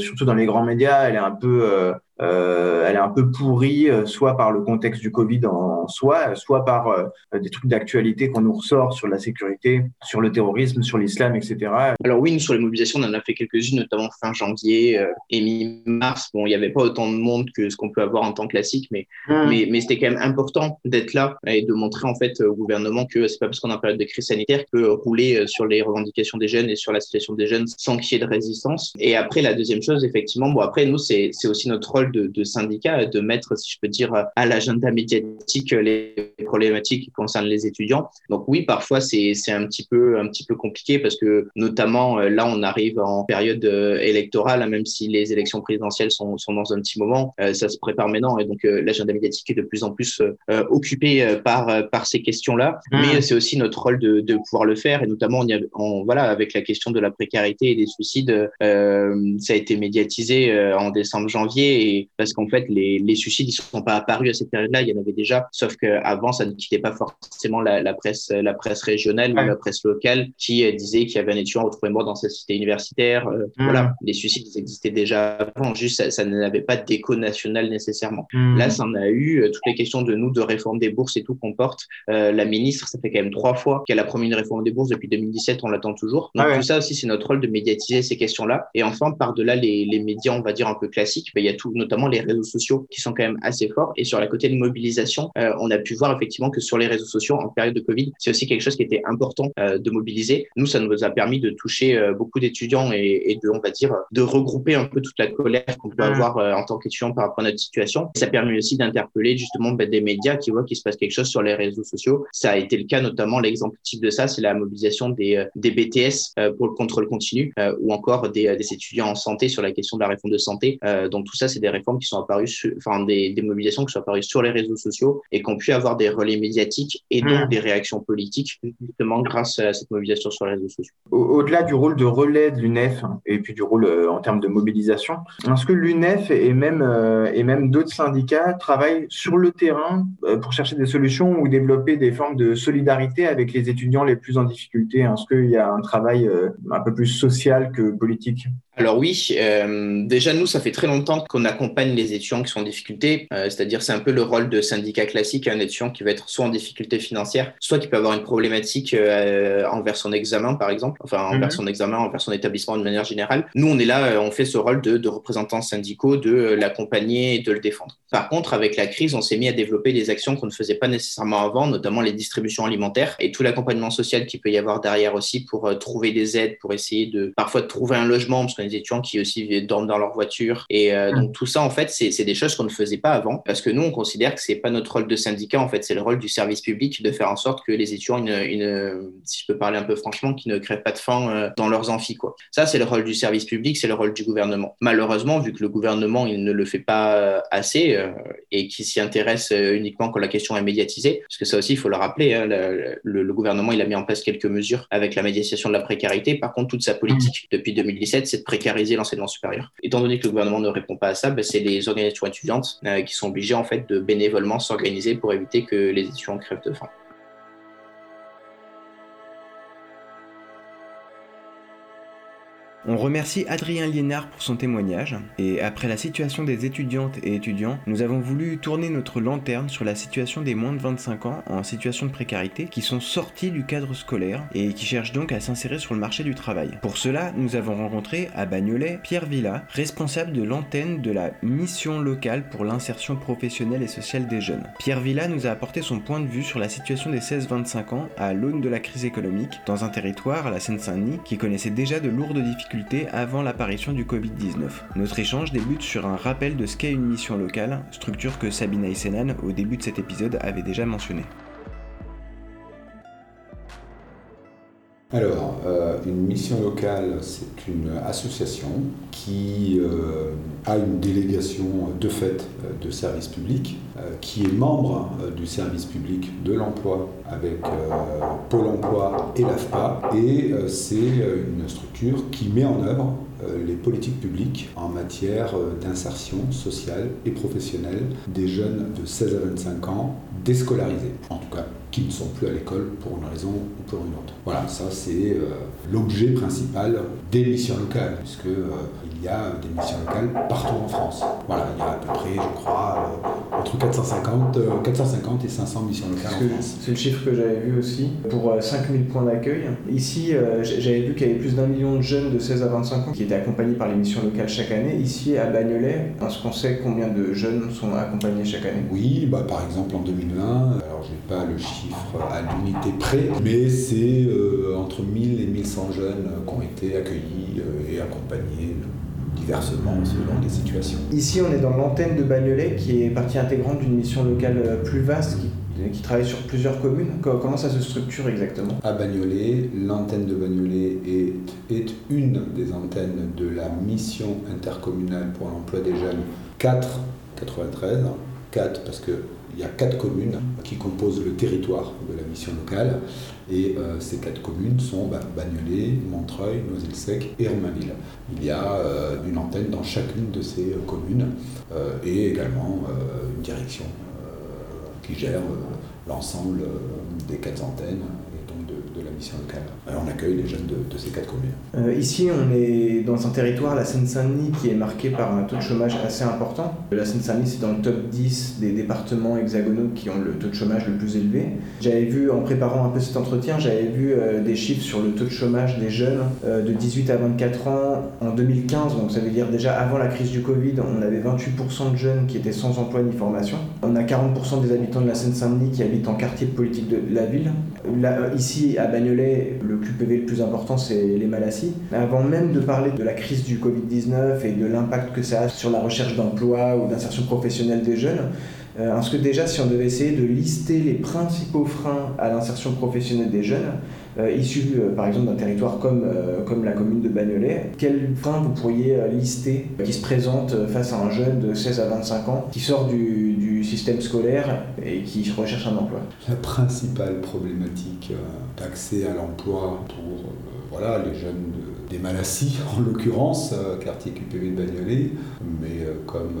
surtout dans les grands médias, elle est un peu euh, euh, elle est un peu pourrie, euh, soit par le contexte du Covid en soi, soit par euh, des trucs d'actualité qu'on nous ressort sur la sécurité, sur le terrorisme, sur l'islam, etc. Alors oui, nous, sur les mobilisations, on en a fait quelques-unes, notamment fin janvier et mi-mars. Bon, il n'y avait pas autant de monde que ce qu'on peut avoir en temps classique, mais, mmh. mais, mais c'était quand même important d'être là et de montrer en fait au gouvernement que c'est pas parce qu'on est en période de crise sanitaire que rouler sur les revendications des jeunes et sur la situation des jeunes sans qu'il y ait de résistance. Et après, la deuxième chose, effectivement, bon, après, nous, c'est aussi notre rôle de, syndicats de mettre, si je peux dire, à l'agenda médiatique les problématiques qui concernent les étudiants. Donc oui, parfois c'est un petit peu un petit peu compliqué parce que notamment euh, là on arrive en période euh, électorale, même si les élections présidentielles sont, sont dans un petit moment, euh, ça se prépare maintenant et donc l'agenda médiatique est de plus en plus occupé par par ces questions-là. Mmh. Mais c'est aussi notre rôle de, de, pouvoir le faire et notamment on, voilà avec la question de la précarité et des suicides, ça a été médiatisé en décembre janvier et parce qu'en fait, les, les suicides, ils sont pas apparus à cette période-là. Il y en avait déjà, sauf qu'avant, ça ne quittait pas forcément la, la presse, la presse régionale ou la presse locale qui euh, disait qu'il y avait un étudiant retrouvé mort dans sa cité universitaire. Euh, mmh. Voilà, les suicides, ils existaient déjà avant. Juste, ça, n'avait pas d'écho national nécessairement. Mmh. Là, ça en a eu. Euh, toutes les questions de nous, de réforme des bourses et tout qu'on porte. la ministre, ça fait quand même trois fois qu'elle a promis une réforme des bourses depuis 2017. On l'attend toujours. Donc, tout ça aussi, c'est notre rôle de médiatiser ces questions-là. Et enfin, par-delà les, les médias, on va dire un peu classiques, ben, il y a tout, notamment les réseaux sociaux qui sont quand même assez forts. Et sur la côté de mobilisation, euh, on a pu voir effectivement que sur les réseaux sociaux, en période de Covid, c'est aussi quelque chose qui était important euh, de mobiliser. Nous, ça nous a permis de toucher euh, beaucoup d'étudiants et, de, on va dire, de regrouper un peu toute la colère qu'on peut mmh. avoir en tant qu'étudiant par rapport à notre situation. Ça permet aussi d'interpeller justement bah, des médias qui voient qu'il se passe quelque chose sur les réseaux sociaux. Ça a été le cas notamment, l'exemple type de ça, c'est la mobilisation des, des BTS pour le contrôle continu ou encore des, des, étudiants en santé sur la question de la réforme de santé. donc tout ça, c'est des réformes qui sont apparues, enfin des, mobilisations qui sont apparues sur les réseaux sociaux et qui ont pu avoir des relais médiatiques et donc mmh. des réactions politiques justement grâce à cette mobilisation sur les réseaux sociaux. Au-delà du rôle de relais de l'UNEF et puis du rôle euh, en termes de mobilisation, est-ce que l'UNEF et même, euh, et même d'autres syndicats travaillent sur le terrain euh, pour chercher des solutions ou développer des formes de solidarité avec les étudiants les plus en difficulté? Est-ce qu'il y a un travail un peu plus social que politique? Alors oui, euh, déjà nous, ça fait très longtemps qu'on accompagne les étudiants qui sont en difficulté, euh, c'est-à-dire c'est un peu le rôle de syndicat classique, un étudiant qui va être soit en difficulté financière, soit qui peut avoir une problématique euh, envers son examen par exemple, enfin envers mhm. son examen, envers son établissement de manière générale. Nous, on est là, on fait ce rôle de, de représentants syndicaux, de l'accompagner et de le défendre. Par contre, avec la crise, on s'est mis à développer des actions qu'on ne faisait pas nécessairement avant, notamment les distributions alimentaires et tout l'accompagnement social qu'il peut y avoir derrière aussi pour trouver des aides, pour essayer de parfois de trouver un logement, parce qu'on des étudiants qui aussi dorment dans leur voiture. Et euh, donc tout ça, en fait, c'est des choses qu'on ne faisait pas avant, parce que nous, on considère que c'est pas notre rôle de syndicat, en fait, c'est le rôle du service public de faire en sorte que les étudiants, une, si je peux parler un peu franchement, qui ne créent pas de faim euh, dans leurs amphis. Quoi. Ça, c'est le rôle du service public, c'est le rôle du gouvernement. Malheureusement, vu que le gouvernement, il ne le fait pas euh, assez et qui s'y intéresse uniquement quand la question est médiatisée, parce que ça aussi, il faut le rappeler, hein, le, le, gouvernement, il a mis en place quelques mesures avec la médiation de la précarité. Par contre, toute sa politique depuis 2017, c'est de l'enseignement supérieur. Étant donné que le gouvernement ne répond pas à ça, ben, c'est les organisations étudiantes euh, qui sont obligées en fait de bénévolement s'organiser pour éviter que les étudiants crèvent de faim. On remercie Adrien Liénard pour son témoignage, et après la situation des étudiantes et étudiants, nous avons voulu tourner notre lanterne sur la situation des moins de 25 ans en situation de précarité qui sont sortis du cadre scolaire et qui cherchent donc à s'insérer sur le marché du travail. Pour cela, nous avons rencontré à Bagnolet Pierre Villa, responsable de l'antenne de la mission locale pour l'insertion professionnelle et sociale des jeunes. Pierre Villa nous a apporté son point de vue sur la situation des 16-25 ans à l'aune de la crise économique dans un territoire, la Seine-Saint-Denis, qui connaissait déjà de lourdes difficultés avant l'apparition du Covid-19. Notre échange débute sur un rappel de ce qu'est une mission locale, structure que Sabine Aysenan, au début de cet épisode, avait déjà mentionné. Alors, euh, une mission locale, c'est une association qui euh, a une délégation de fait euh, de service public, qui est membre du service public de l'emploi avec Pôle emploi et l'AFPA, et c'est une structure qui met en œuvre les politiques publiques en matière d'insertion sociale et professionnelle des jeunes de 16 à 25 ans déscolarisés, en tout cas qui ne sont plus à l'école pour une raison ou pour une autre. Voilà, ça c'est euh, l'objet principal des missions locales, puisque euh, il y a des missions locales partout en France. Voilà, il y a à peu près, je crois, euh, entre 450, 450 et 500 missions locales en France. C'est le chiffre que j'avais vu aussi, pour 5000 points d'accueil. Ici, j'avais vu qu'il y avait plus d'un million de jeunes de 16 à 25 ans qui étaient accompagnés par les missions locales chaque année. Ici, à Bagnolet, est-ce qu'on sait combien de jeunes sont accompagnés chaque année Oui, bah, par exemple en 2020, alors je n'ai pas le chiffre à l'unité près, mais c'est euh, entre 1000 et 1100 jeunes qui ont été accueillis euh, et accompagnés diversement selon les situations. Ici, on est dans l'antenne de Bagnolet, qui est partie intégrante d'une mission locale euh, plus vaste, qui, travaille sur plusieurs communes. Comment ça se structure exactement? À Bagnolet, l'antenne de Bagnolet est, est une des antennes de la mission intercommunale pour l'emploi des jeunes 4 93. 4 parce que il y a quatre communes qui composent le territoire de la mission locale. Et euh, ces quatre communes sont bah, Bagnolet, Montreuil, Noisy-le-Sec et Romainville. Il y a euh, une antenne dans chacune de ces euh, communes et également une direction qui gère l'ensemble des quatre antennes locale. on accueille les jeunes de, ces quatre communes. Euh, ici, on est dans un territoire, la Seine-Saint-Denis, qui est marqué par un taux de chômage assez important. La Seine-Saint-Denis, c'est dans le top 10 des départements hexagonaux qui ont le taux de chômage le plus élevé. J'avais vu, en préparant un peu cet entretien, j'avais vu euh, des chiffres sur le taux de chômage des jeunes euh, de 18 à 24 ans en 2015. Donc ça veut dire déjà avant la crise du Covid, on avait 28% de jeunes qui étaient sans emploi ni formation. On a 40% des habitants de la Seine-Saint-Denis qui habitent en quartier politique de la ville. Ici, à Bagnolet, le QPV le plus important, c'est les Malassis. Avant même de parler de la crise du Covid-19 et de l'impact que ça a sur la recherche d'emploi ou d'insertion professionnelle des jeunes, euh, est-ce que déjà, si on devait essayer de lister les principaux freins à l'insertion professionnelle des jeunes, issus euh, par exemple d'un territoire comme, comme la commune de Bagnolet, quels freins vous pourriez lister qui se présentent face à un jeune de 16 à 25 ans qui sort du, du système scolaire et qui recherche un emploi? La principale problématique d'accès à l'emploi pour voilà, les jeunes des Malassis, en l'occurrence, quartier QPV de Bagnolet, mais comme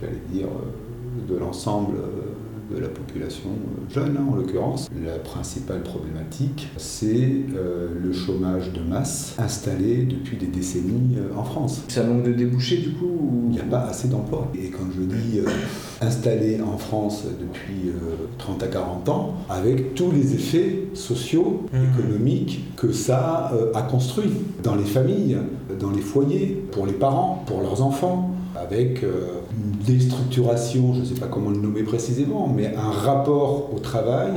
j'allais dire de l'ensemble euh, de la population jeune hein, en l'occurrence. La principale problématique, c'est le chômage de masse installé depuis des décennies en France. Ça manque de débouchés du coup Il n'y a pas assez d'emplois. Et quand je dis installé en France depuis 30 à 40 ans, avec tous les effets sociaux, mmh. économiques que ça a construit dans les familles, dans les foyers, pour les parents, pour leurs enfants, avec euh, une déstructuration, je ne sais pas comment le nommer précisément, mais un rapport au travail,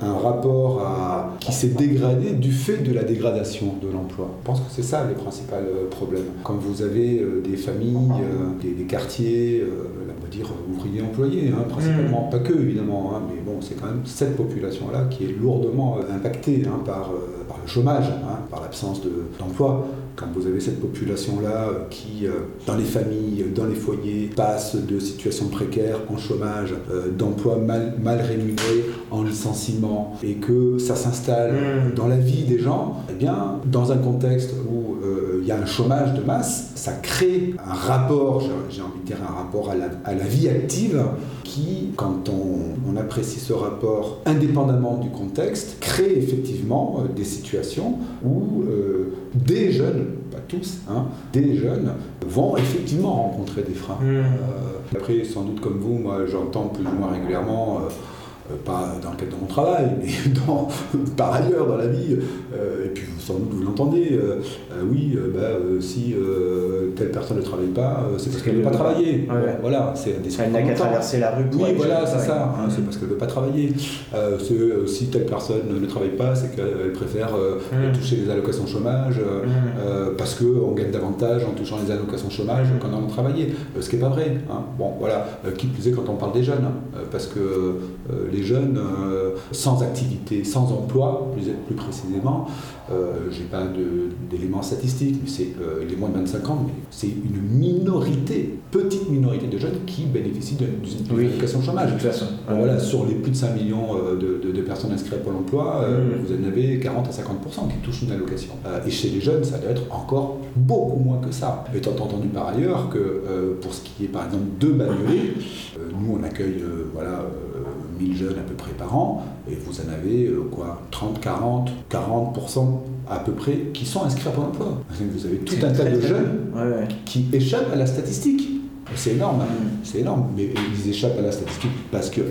un rapport à, qui s'est dégradé du fait de la dégradation de l'emploi. Je pense que c'est ça les principaux euh, problèmes. Quand vous avez euh, des familles, des, quartiers, on va dire ouvriers employés, hein, principalement, mmh. pas que évidemment, hein, mais bon, c'est quand même cette population-là qui est lourdement impactée hein, par, par, le chômage, par l'absence d'emploi quand vous avez cette population-là euh, qui, euh, dans les familles, dans les foyers, passe de situations précaires en chômage, euh, d'emplois mal, mal rémunérés, en licenciement, et que ça s'installe mmh. dans la vie des gens, eh bien, dans un contexte où il y a un chômage de masse, ça crée un rapport, j'ai envie de dire un rapport à la, à la vie active, qui, quand on, on, apprécie ce rapport indépendamment du contexte, crée effectivement des situations où des jeunes, pas tous, hein, des jeunes vont effectivement rencontrer des freins. Mmh. Euh, après, sans doute comme vous, moi j'entends plus ou moins régulièrement euh, euh, pas dans le cadre de mon travail, mais dans, par ailleurs dans la vie, euh, et puis sans doute vous l'entendez, euh, oui, bah, si telle personne ne travaille pas, c'est parce qu'elle ne veut pas travailler. voilà, c'est des Elle n'a qu'à traverser la rue pour Oui, voilà, c'est ça, hein, c'est parce qu'elle ne veut pas travailler. si telle personne ne travaille pas, c'est qu'elle préfère mmh. toucher les allocations chômage, mmh. parce qu'on gagne davantage en touchant les allocations chômage mmh. qu'en allant travailler. ce qui n'est pas vrai. Hein. Bon, voilà, qui plus est quand on parle des jeunes, hein, parce que les les jeunes euh, sans activité, sans emploi, plus, plus précisément. Euh, je n'ai pas d'éléments statistiques, mais c'est euh, les moins de 25 ans, mais c'est une minorité, petite minorité de jeunes qui bénéficient d'une allocation chômage. De toute façon. Voilà, sur les plus de 5 millions de, personnes inscrites à Pôle emploi, mmh. vous en avez 40 à 50% qui touchent une allocation. et chez les jeunes, ça doit être encore beaucoup moins que ça. Étant entendu par ailleurs que pour ce qui est par exemple de Bagnolet, nous on accueille voilà, 1000 jeunes à peu près par an, et vous en avez euh, quoi 30, 40, 40% à peu près qui sont inscrits à Pôle emploi. Vous avez tout un tas de jeunes qui échappent à la statistique. C'est énorme, hein. mm. c'est énorme, mais ils échappent à la statistique parce qu'ils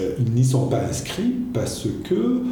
euh, n'y sont pas inscrits, parce que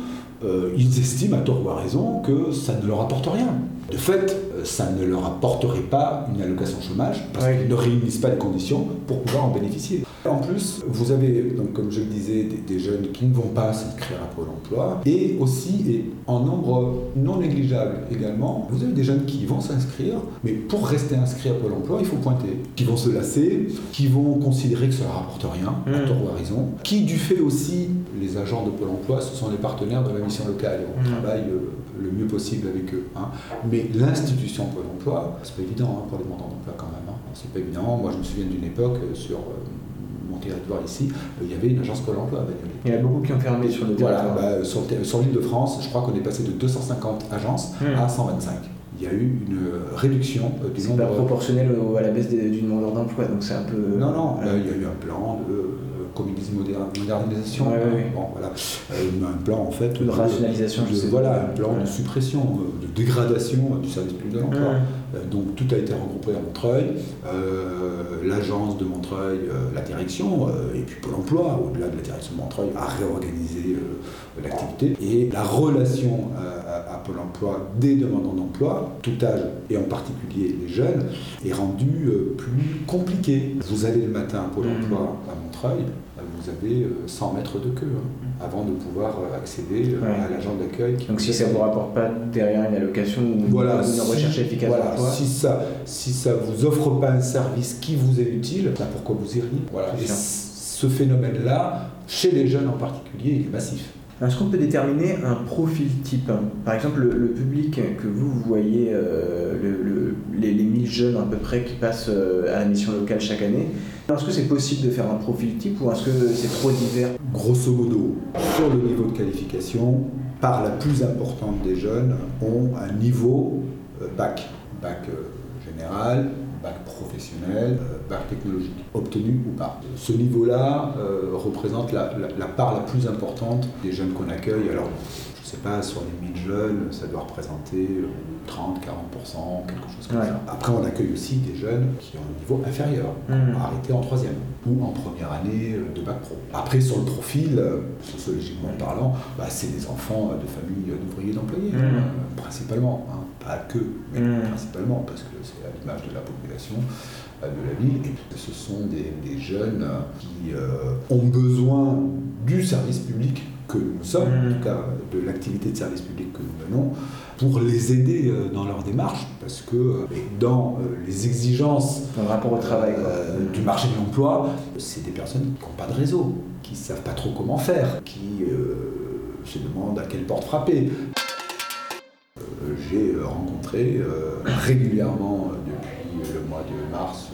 euh, ils estiment à tort ou à raison que ça ne leur apporte rien. De fait, ça ne leur apporterait pas une allocation chômage parce qu'ils ne réunissent pas les conditions pour pouvoir en bénéficier. En plus, vous avez, donc, comme je le disais, des, jeunes qui ne vont pas s'inscrire à Pôle emploi et aussi, et en nombre non négligeable également, vous avez des jeunes qui vont s'inscrire, mais pour rester inscrits à Pôle emploi, il faut pointer, qui vont se lasser, qui vont considérer que ça ne leur apporte rien, à mmh. tort ou à raison, qui du fait aussi, les agents de Pôle emploi, ce sont les partenaires de la mission locale, on mmh. travaille euh, le mieux possible avec eux. Hein. Mais l'institution Pôle emploi, c'est pas évident hein, pour les demandeurs d'emploi quand même. Hein. C'est pas évident. Moi, je me souviens d'une époque euh, sur euh, mon territoire ici, il y avait une agence Pôle emploi Il y en a beaucoup qui ont fermé sur le territoire. Voilà, bah, sur, l'île de France, je crois qu'on est passé de 250 agences hmm. à 125 il y a eu une réduction du nombre. C'est pas proportionnel à la baisse du demandeur d'emploi, donc c'est un peu. Non, non, il y a eu un plan de communisme modernisation. Bon, voilà. Euh, un plan en fait de, rationalisation. voilà, un plan de suppression, euh, de dégradation du service public de l'emploi. Euh, donc tout a été regroupé à Montreuil, l'agence de Montreuil, la direction, et puis Pôle Emploi, au-delà de la direction de Montreuil, a réorganisé l'activité et la relation à, Pôle Emploi des demandants d'emploi, tout âge et en particulier les jeunes, est rendue plus compliquée. Vous allez le matin à Pôle Emploi à Montreuil, vous avez 100 euh, mètres de queue hein, avant de pouvoir euh, accéder euh, à l'agent d'accueil. Donc si ça ne vous rapporte pas derrière une allocation ou voilà, une recherche efficace voilà, si ça si ça vous offre pas un service qui vous est utile, bah, pourquoi vous iriez? Voilà. Et ce phénomène-là, chez les jeunes en particulier, il est massif. Est-ce qu'on peut déterminer un profil type Par exemple, le, public que vous, voyez, les, les 1000 jeunes à peu près qui passent à la mission locale chaque année, est-ce que c'est possible de faire un profil type ou est-ce que c'est trop divers? Grosso modo, sur le niveau de qualification, par la plus importante des jeunes, ont un niveau euh, bac. Bac euh, général, bac pro professionnel, bac technologique, obtenu ou pas. Ce niveau-là représente la, la, part la plus importante des jeunes qu'on accueille. Alors, je ne sais pas, sur les 1000 jeunes, ça doit représenter 30, 40%, quelque chose comme ça. Après, on accueille aussi des jeunes qui ont un niveau inférieur, mmh. arrêtés en troisième ou en première année de bac pro. Après, sur le profil, euh, sociologiquement parlant, bah, c'est des enfants de familles d'ouvriers d'employés, mmh. hein, principalement. Hein. Pas que, mais mmh. principalement, parce que c'est à l'image de la population euh, de la ville. Et ce sont des, jeunes qui euh, ont besoin du service public que nous sommes, en mmh. tout cas de l'activité de service public que nous menons, pour les aider euh, dans leur démarche, parce que euh, dans euh, les exigences rapport au travail, du marché de l'emploi, c'est des personnes qui n'ont pas de réseau, qui ne savent pas trop comment faire, qui se demandent à quelle porte frapper. J'ai rencontré régulièrement depuis le mois de mars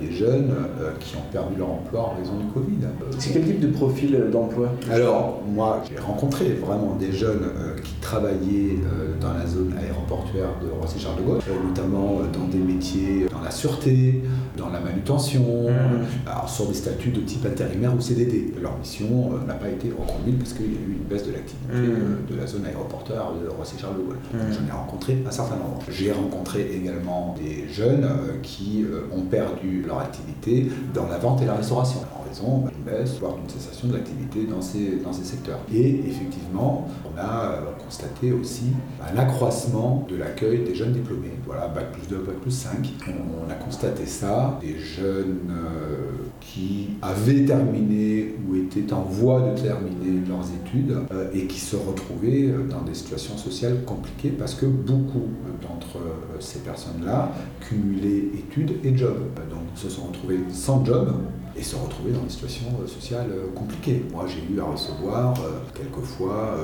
des jeunes euh, qui ont perdu leur emploi en raison du Covid. C'est quel type de profil euh, d'emploi? Alors, moi, j'ai rencontré vraiment des jeunes euh, qui travaillaient dans la zone aéroportuaire de Roissy-Charles de Gaulle, notamment dans des métiers dans la sûreté, dans la manutention, mmh. alors sur des statuts de type intérimaire ou CDD. Leur mission n'a pas été reconduite parce qu'il y a eu une baisse de l'activité mmh. de la zone aéroportuaire de Roissy-Charles de Gaulle. Mmh. J'en ai rencontré un certain nombre. J'ai rencontré également des jeunes qui ont perdu leur activité dans la vente et la restauration, en raison d'une baisse, voire d'une cessation de l'activité dans ces, dans ces secteurs. Et effectivement, on a euh, constaté aussi un accroissement de l'accueil des jeunes diplômés. Voilà, Bac plus 2, Bac plus 5. On, a constaté ça, des jeunes euh, qui avaient terminé ou étaient en voie de terminer leurs études euh, et qui se retrouvaient dans des situations sociales compliquées parce que beaucoup d'entre ces personnes-là cumulaient études et jobs. Donc se sont retrouvés sans job et se retrouver dans des situations euh, sociales euh, compliquées. Moi, j'ai eu à recevoir euh, quelquefois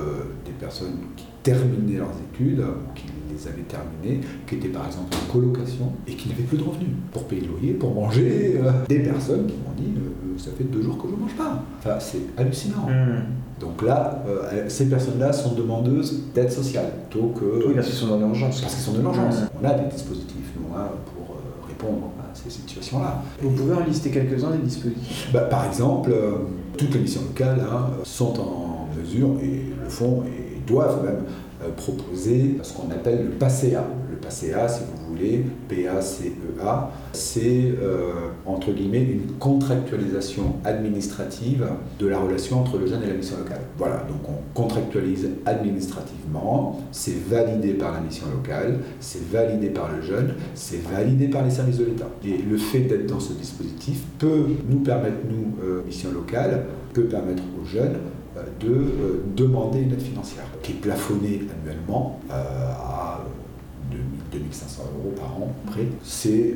des personnes qui terminaient leurs études, qui les avaient terminées, qui étaient par exemple en colocation et qui n'avaient plus de revenus pour payer le loyer, pour manger. Des personnes qui m'ont dit ça fait deux jours que je ne mange pas. Enfin, c'est hallucinant. Hmm. Donc là, ces personnes-là sont demandeuses d'aide sociale plutôt que. Oui, parce qu'ils sont dans l'urgence. Parce qu'ils sont dans l'urgence. Hmm. On a des dispositifs, nous, hein, pour répondre situations-là. Vous pouvez en lister quelques-uns des dispositifs bah, Par exemple, euh, toutes les missions locales hein, sont en mesure, et le font, et doivent même euh, proposer ce qu'on appelle le PACEA. Le PACEA, si vous P-A-C-E-A, c'est euh, entre guillemets une contractualisation administrative de la relation entre le jeune et la mission locale. Voilà, donc on contractualise administrativement, c'est validé par la mission locale, c'est validé par le jeune, c'est validé par les services de l'État. Et le fait d'être dans ce dispositif peut nous permettre, nous, euh, mission locale, peut permettre aux jeunes euh, de demander une aide financière qui est plafonnée annuellement à 2500 euros par an près. C'est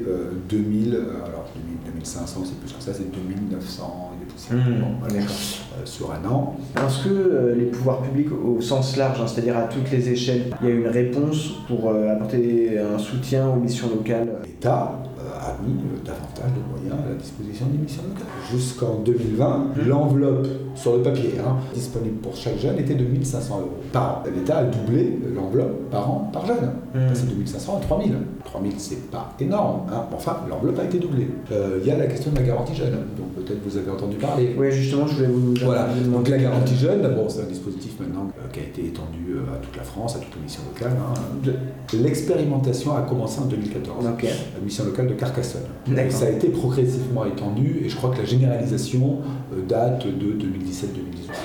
2000, alors 2500 c'est plus que ça, c'est 2900 et des poussières mmh, sur un an. Est-ce que les pouvoirs publics au sens large, hein, c'est-à-dire à toutes les échelles, il y a une réponse pour apporter un soutien aux missions locales? L'État a mis davantage de moyens à la disposition des missions locales. Jusqu'en 2020, mmh. l'enveloppe sur le papier hein, disponible pour chaque jeune était de 1500 euros par an. L'État a doublé l'enveloppe par an par jeune. Mmh. C'est de 1500 à 3000. 3000, c'est pas énorme. Hein. Enfin, l'enveloppe a été doublée. Euh, il y a la question de la garantie jeune. Donc peut-être vous avez entendu parler. Oui, justement, je voulais vous Voilà. Donc la garantie jeune, bon, c'est un dispositif maintenant euh, qui a été étendu euh, à toute la France, à toutes les missions locales. Hein. L'expérimentation a commencé en 2014. La mission locale de Carcassonne. Ça a été progressivement étendu et je crois que la généralisation date de 2017-2018.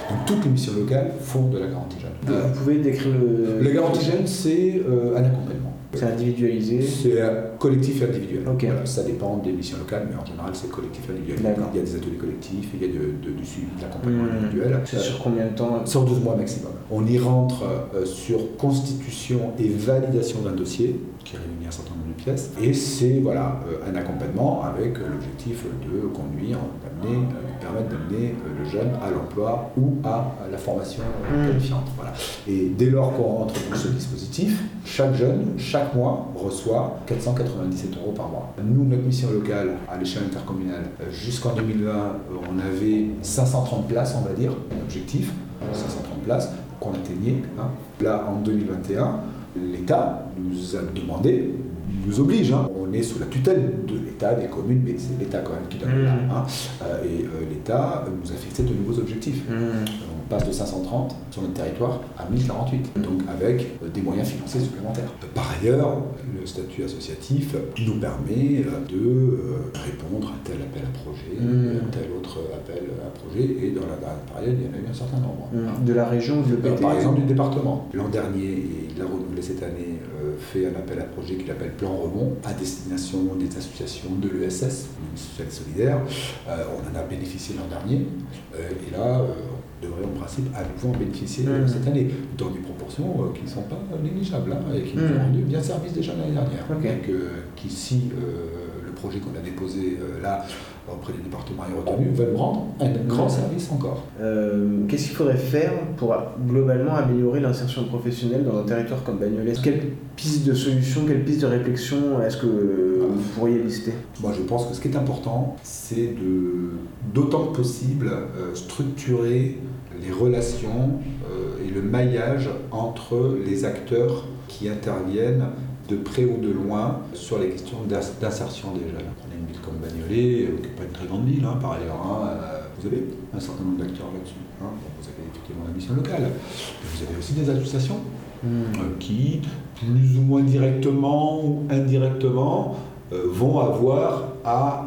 Donc toutes les missions locales font de la garantie jeune. Vous pouvez décrire le... La garantie jeune, c'est un accompagnement. C'est individualisé C'est collectif et individuel. ça dépend des missions locales, mais en général, c'est collectif et individuel. Il y a des ateliers collectifs, il y a du suivi de l'accompagnement mmh. individuel. C'est sur combien de temps Sur 12 mois maximum. On y rentre euh, sur constitution et validation d'un dossier qui réunit un certain nombre de pièces. Et c'est voilà, euh, un accompagnement avec l'objectif de conduire, d'amener, euh, de permettre d'amener le jeune à l'emploi ou à la formation mmh. qualifiante. Voilà. Et dès lors qu'on rentre dans ce dispositif, chaque jeune, chaque mois, reçoit 497 euros par mois. Nous, notre mission locale à l'échelle intercommunale, euh, jusqu'en 2020, euh, on avait 530 places, on va dire, objectif, 530 places qu'on atteignait. Hein. Là, en 2021, l'État nous a demandé nous oblige. Hein. On est sous la tutelle de l'État, des communes, mais c'est l'État quand même qui donne mmh. hein. euh, Et euh, l'État nous a fixé de nouveaux objectifs. Mmh. On passe de 530 sur notre territoire à 1048, mmh. donc avec euh, des moyens financiers supplémentaires. Par ailleurs, le statut associatif nous permet de répondre à tel appel à projet, à tel autre appel à projet, et dans la dernière période, il y en a eu un certain nombre. De la région ou de Par exemple, du département. L'an dernier, et il l'a renouvelé cette année, fait un appel à projet qu'il appelle Plan Remont à destination des associations de l'ESS, l'Union solidaire. Euh, on en a bénéficié l'an dernier euh, et là, euh, on devrait en principe à nouveau en bénéficier mmh. cette année, dans des proportions qui ne sont pas négligeables hein, et qui nous mmh. ont rendu bien service déjà l'année dernière. Donc, qu'ici, le projet qu'on a déposé là auprès des départements et retenus veulent rendre un grand service encore. Euh, qu'est-ce qu'il faudrait faire pour globalement améliorer l'insertion professionnelle dans un territoire comme Bagnolet? Quelle piste de solution, quelle piste de réflexion est-ce que vous pourriez lister? Moi je pense que ce qui est important, c'est d'autant que possible, euh, structurer les relations euh, et le maillage entre les acteurs qui interviennent de près ou de loin sur les questions d'insertion des jeunes comme Bagnolet, euh, qui n'est pas une très grande ville hein, par ailleurs. Hein, euh, vous avez un certain nombre d'acteurs là-dessus. Hein, vous avez effectivement la mission locale. vous avez aussi des associations hmm. euh, qui, plus ou moins directement ou indirectement, vont avoir à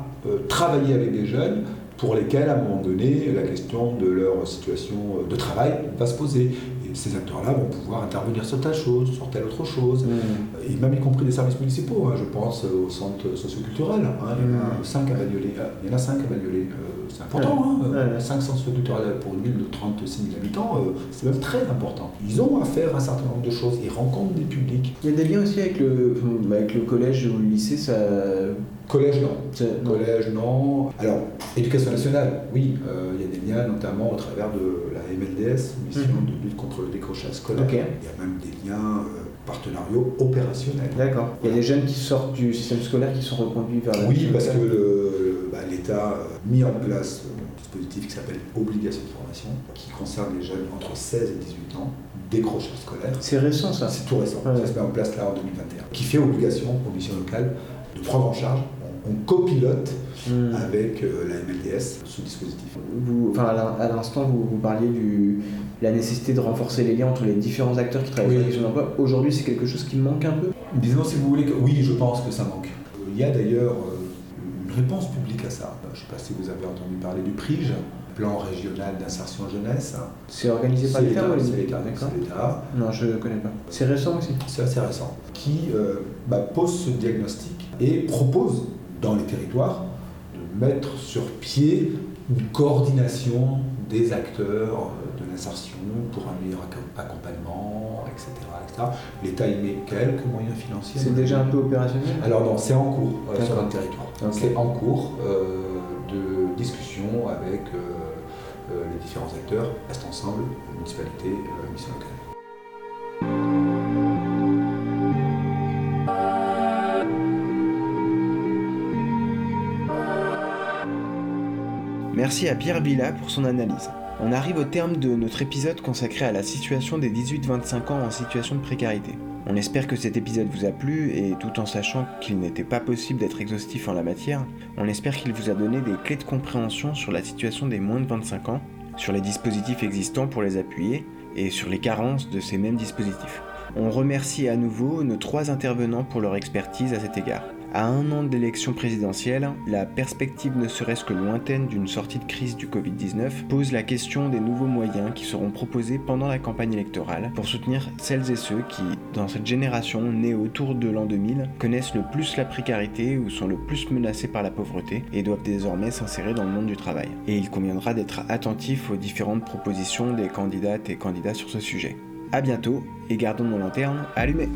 travailler avec des jeunes pour lesquels, à un moment donné, la question de leur situation de travail va se poser ces acteurs-là vont pouvoir intervenir sur telle chose, sur telle autre chose, mm. et même y compris des services municipaux. Hein. je pense au centre socioculturel. Hein. il, y en a mm. cinq à Bagnolet. Euh, il y en a cinq à Bagnolet. Euh, c'est important. Hein. Cinq centres socioculturels pour une ville de 36 000 habitants, euh, c'est même très important. Ils ont à faire un certain nombre de choses. Ils rencontrent des publics. Il y a des liens aussi avec le, avec le collège ou le lycée. Ça... Collège, non. Collège, non. Alors, éducation nationale, oui, il y a des liens, notamment au travers de la MLDS, mission mm-hmm. de lutte contre le décrochage scolaire. Il y a même des liens euh, partenariaux opérationnels. D'accord. Il y a des jeunes qui sortent du système scolaire qui sont reconduits vers la Oui, parce que bah, l'État a mis en place un dispositif qui s'appelle obligation de formation, qui concerne les jeunes entre 16 et 18 ans, décrochage scolaire. C'est récent ça C'est tout récent. Ça se met en place là en 2021. Qui fait obligation aux missions locales de prendre en charge on copilote hmm. avec euh, la MLDS ce dispositif. Vous, enfin, à l'instant, vous, vous, parliez de la nécessité de renforcer les liens entre les différents acteurs qui travaillent sur question d'emploi. Aujourd'hui, c'est quelque chose qui manque un peu? Disons, si vous voulez, que... oui, je pense que ça manque. Il y a d'ailleurs euh, une réponse publique à ça. Je ne sais pas si vous avez entendu parler du PRIGE, plan régional d'insertion jeunesse. C'est organisé par l'État ou C'est l'État. Non, je ne connais pas. C'est récent aussi? C'est assez récent. Qui euh, bah, pose ce diagnostic et propose dans les territoires, de mettre sur pied une coordination des acteurs de l'insertion pour un meilleur accompagnement, etc. L'État y met quelques moyens financiers. C'est déjà un peu opérationnel? Alors non, c'est en cours euh, sur un territoire. C'est en cours euh, de discussion avec euh, les différents acteurs, reste ensemble, municipalité, mission locale. Merci à Pierre Villa pour son analyse. On arrive au terme de notre épisode consacré à la situation des 18-25 ans en situation de précarité. On espère que cet épisode vous a plu et tout en sachant qu'il n'était pas possible d'être exhaustif en la matière, on espère qu'il vous a donné des clés de compréhension sur la situation des moins de 25 ans, sur les dispositifs existants pour les appuyer et sur les carences de ces mêmes dispositifs. On remercie à nouveau nos trois intervenants pour leur expertise à cet égard. À un an de l'élection présidentielle, la perspective ne serait-ce que lointaine d'une sortie de crise du Covid-19 pose la question des nouveaux moyens qui seront proposés pendant la campagne électorale pour soutenir celles et ceux qui, dans cette génération née autour de l'an 2000, connaissent le plus la précarité ou sont le plus menacés par la pauvreté et doivent désormais s'insérer dans le monde du travail. Et il conviendra d'être attentif aux différentes propositions des candidates et candidats sur ce sujet. A bientôt et gardons nos lanternes allumées